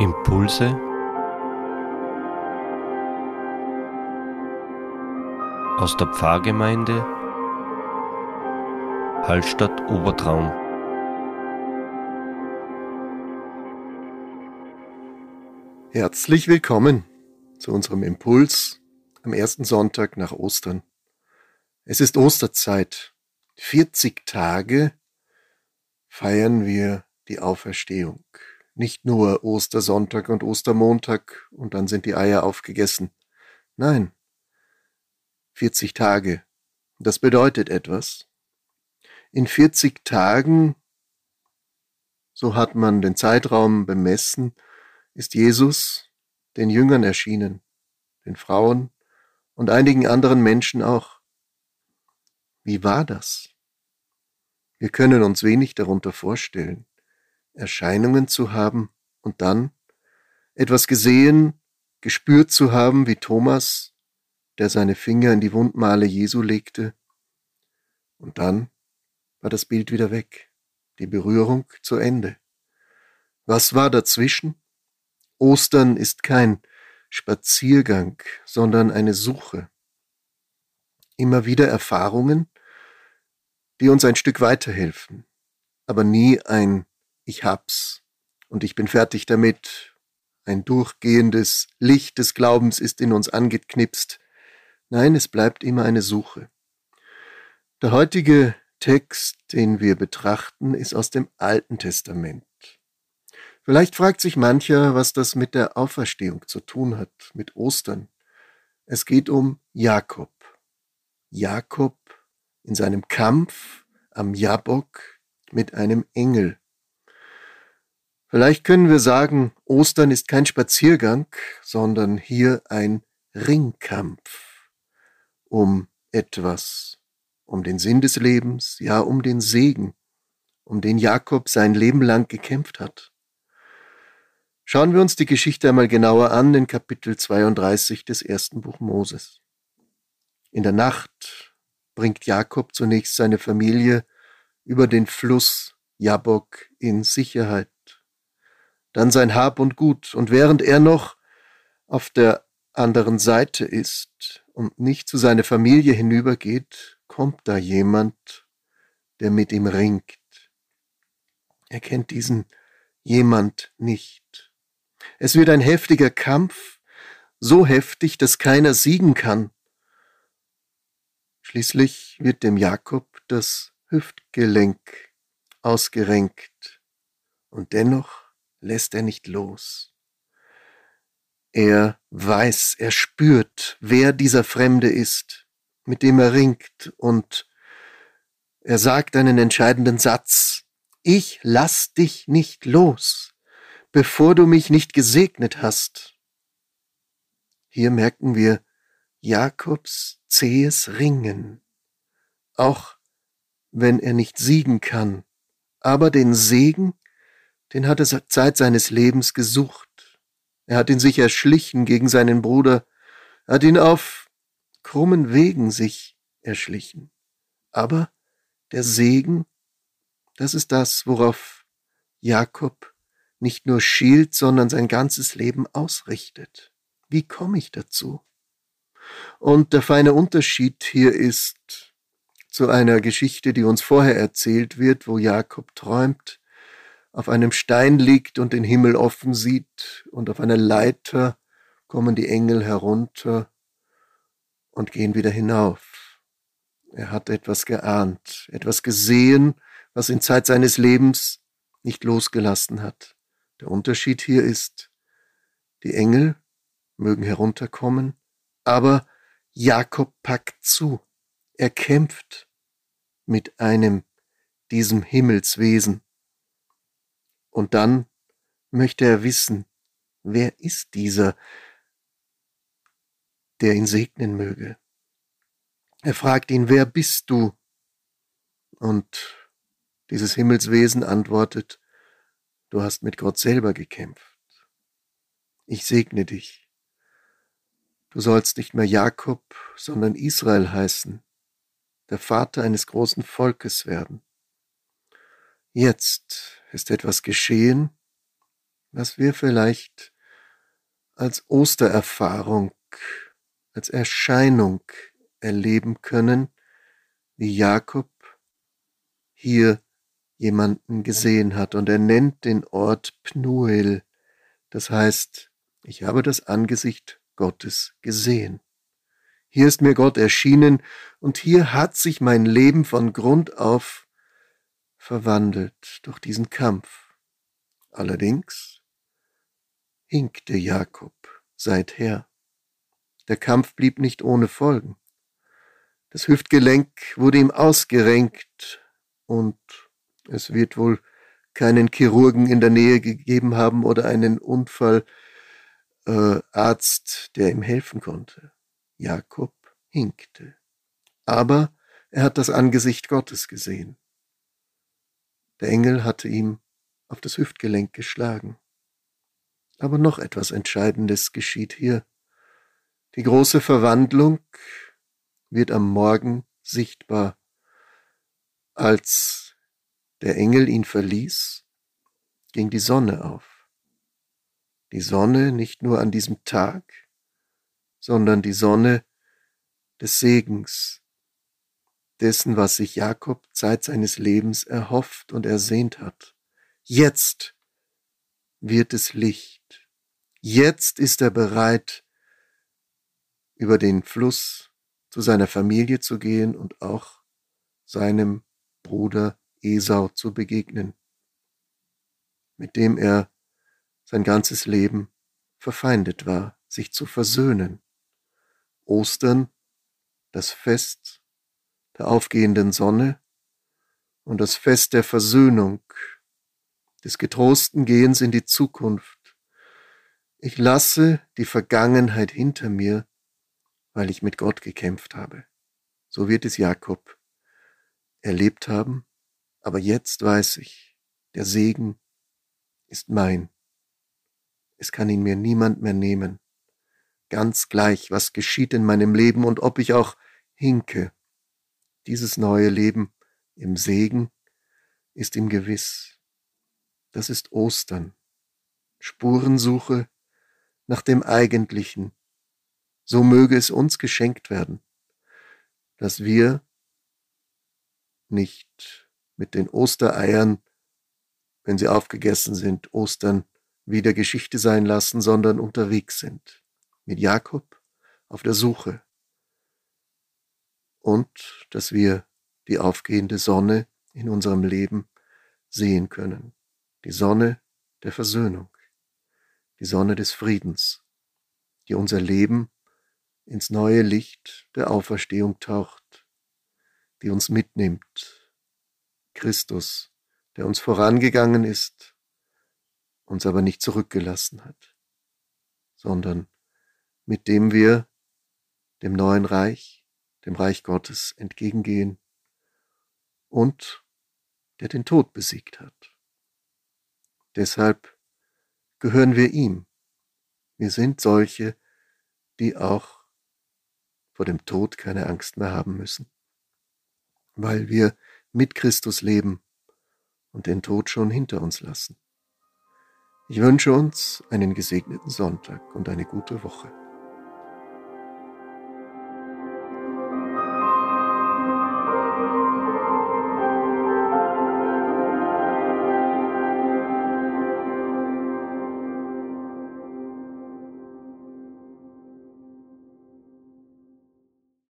Impulse aus der Pfarrgemeinde Hallstatt Obertraum. Herzlich willkommen zu unserem Impuls am ersten Sonntag nach Ostern. Es ist Osterzeit. 40 Tage feiern wir die Auferstehung. Nicht nur Ostersonntag und Ostermontag und dann sind die Eier aufgegessen. Nein, 40 Tage. Das bedeutet etwas. In 40 Tagen, so hat man den Zeitraum bemessen, ist Jesus den Jüngern erschienen, den Frauen und einigen anderen Menschen auch. Wie war das? Wir können uns wenig darunter vorstellen. Erscheinungen zu haben und dann etwas gesehen, gespürt zu haben, wie Thomas, der seine Finger in die Wundmale Jesu legte. Und dann war das Bild wieder weg, die Berührung zu Ende. Was war dazwischen? Ostern ist kein Spaziergang, sondern eine Suche. Immer wieder Erfahrungen, die uns ein Stück weiterhelfen, aber nie ein ich hab's und ich bin fertig damit. Ein durchgehendes Licht des Glaubens ist in uns angeknipst. Nein, es bleibt immer eine Suche. Der heutige Text, den wir betrachten, ist aus dem Alten Testament. Vielleicht fragt sich mancher, was das mit der Auferstehung zu tun hat, mit Ostern. Es geht um Jakob. Jakob in seinem Kampf am Jabok mit einem Engel. Vielleicht können wir sagen, Ostern ist kein Spaziergang, sondern hier ein Ringkampf um etwas, um den Sinn des Lebens, ja um den Segen, um den Jakob sein Leben lang gekämpft hat. Schauen wir uns die Geschichte einmal genauer an in Kapitel 32 des ersten Buch Moses. In der Nacht bringt Jakob zunächst seine Familie über den Fluss Jabok in Sicherheit dann sein Hab und Gut. Und während er noch auf der anderen Seite ist und nicht zu seiner Familie hinübergeht, kommt da jemand, der mit ihm ringt. Er kennt diesen jemand nicht. Es wird ein heftiger Kampf, so heftig, dass keiner siegen kann. Schließlich wird dem Jakob das Hüftgelenk ausgerenkt. Und dennoch lässt er nicht los. Er weiß, er spürt, wer dieser Fremde ist, mit dem er ringt, und er sagt einen entscheidenden Satz. Ich lass dich nicht los, bevor du mich nicht gesegnet hast. Hier merken wir Jakobs zähes Ringen, auch wenn er nicht siegen kann, aber den Segen den hat er Zeit seines Lebens gesucht. Er hat ihn sich erschlichen gegen seinen Bruder, er hat ihn auf krummen Wegen sich erschlichen. Aber der Segen, das ist das, worauf Jakob nicht nur schielt, sondern sein ganzes Leben ausrichtet. Wie komme ich dazu? Und der feine Unterschied hier ist zu einer Geschichte, die uns vorher erzählt wird, wo Jakob träumt, auf einem Stein liegt und den Himmel offen sieht, und auf einer Leiter kommen die Engel herunter und gehen wieder hinauf. Er hat etwas geahnt, etwas gesehen, was in Zeit seines Lebens nicht losgelassen hat. Der Unterschied hier ist, die Engel mögen herunterkommen, aber Jakob packt zu. Er kämpft mit einem, diesem Himmelswesen. Und dann möchte er wissen, wer ist dieser, der ihn segnen möge. Er fragt ihn, wer bist du? Und dieses Himmelswesen antwortet, du hast mit Gott selber gekämpft. Ich segne dich. Du sollst nicht mehr Jakob, sondern Israel heißen, der Vater eines großen Volkes werden. Jetzt ist etwas geschehen, was wir vielleicht als Ostererfahrung, als Erscheinung erleben können, wie Jakob hier jemanden gesehen hat. Und er nennt den Ort Pnuel, das heißt, ich habe das Angesicht Gottes gesehen. Hier ist mir Gott erschienen und hier hat sich mein Leben von Grund auf verwandelt durch diesen Kampf. Allerdings hinkte Jakob seither. Der Kampf blieb nicht ohne Folgen. Das Hüftgelenk wurde ihm ausgerenkt und es wird wohl keinen Chirurgen in der Nähe gegeben haben oder einen Unfallarzt, äh, der ihm helfen konnte. Jakob hinkte. Aber er hat das Angesicht Gottes gesehen. Der Engel hatte ihm auf das Hüftgelenk geschlagen. Aber noch etwas Entscheidendes geschieht hier. Die große Verwandlung wird am Morgen sichtbar, als der Engel ihn verließ, ging die Sonne auf. Die Sonne nicht nur an diesem Tag, sondern die Sonne des Segens, dessen, was sich Jakob Zeit seines Lebens erhofft und ersehnt hat. Jetzt wird es Licht. Jetzt ist er bereit, über den Fluss zu seiner Familie zu gehen und auch seinem Bruder Esau zu begegnen, mit dem er sein ganzes Leben verfeindet war, sich zu versöhnen. Ostern, das Fest der aufgehenden Sonne und das Fest der Versöhnung, des getrosten Gehens in die Zukunft. Ich lasse die Vergangenheit hinter mir, weil ich mit Gott gekämpft habe. So wird es Jakob erlebt haben aber jetzt weiß ich, der Segen ist mein. Es kann ihn mir niemand mehr nehmen. Ganz gleich, was geschieht in meinem Leben und ob ich auch hinke. Dieses neue Leben im Segen ist ihm gewiss. Das ist Ostern. Spurensuche nach dem Eigentlichen. So möge es uns geschenkt werden, dass wir nicht mit den Ostereiern, wenn sie aufgegessen sind, Ostern wieder Geschichte sein lassen, sondern unterwegs sind. Mit Jakob auf der Suche. Und dass wir die aufgehende Sonne in unserem Leben sehen können. Die Sonne der Versöhnung. Die Sonne des Friedens, die unser Leben ins neue Licht der Auferstehung taucht, die uns mitnimmt Christus, der uns vorangegangen ist, uns aber nicht zurückgelassen hat, sondern mit dem wir dem neuen Reich, dem Reich Gottes entgegengehen und der den Tod besiegt hat. Deshalb gehören wir ihm. Wir sind solche, die auch vor dem Tod keine Angst mehr haben müssen, weil wir mit Christus leben und den Tod schon hinter uns lassen. Ich wünsche uns einen gesegneten Sonntag und eine gute Woche.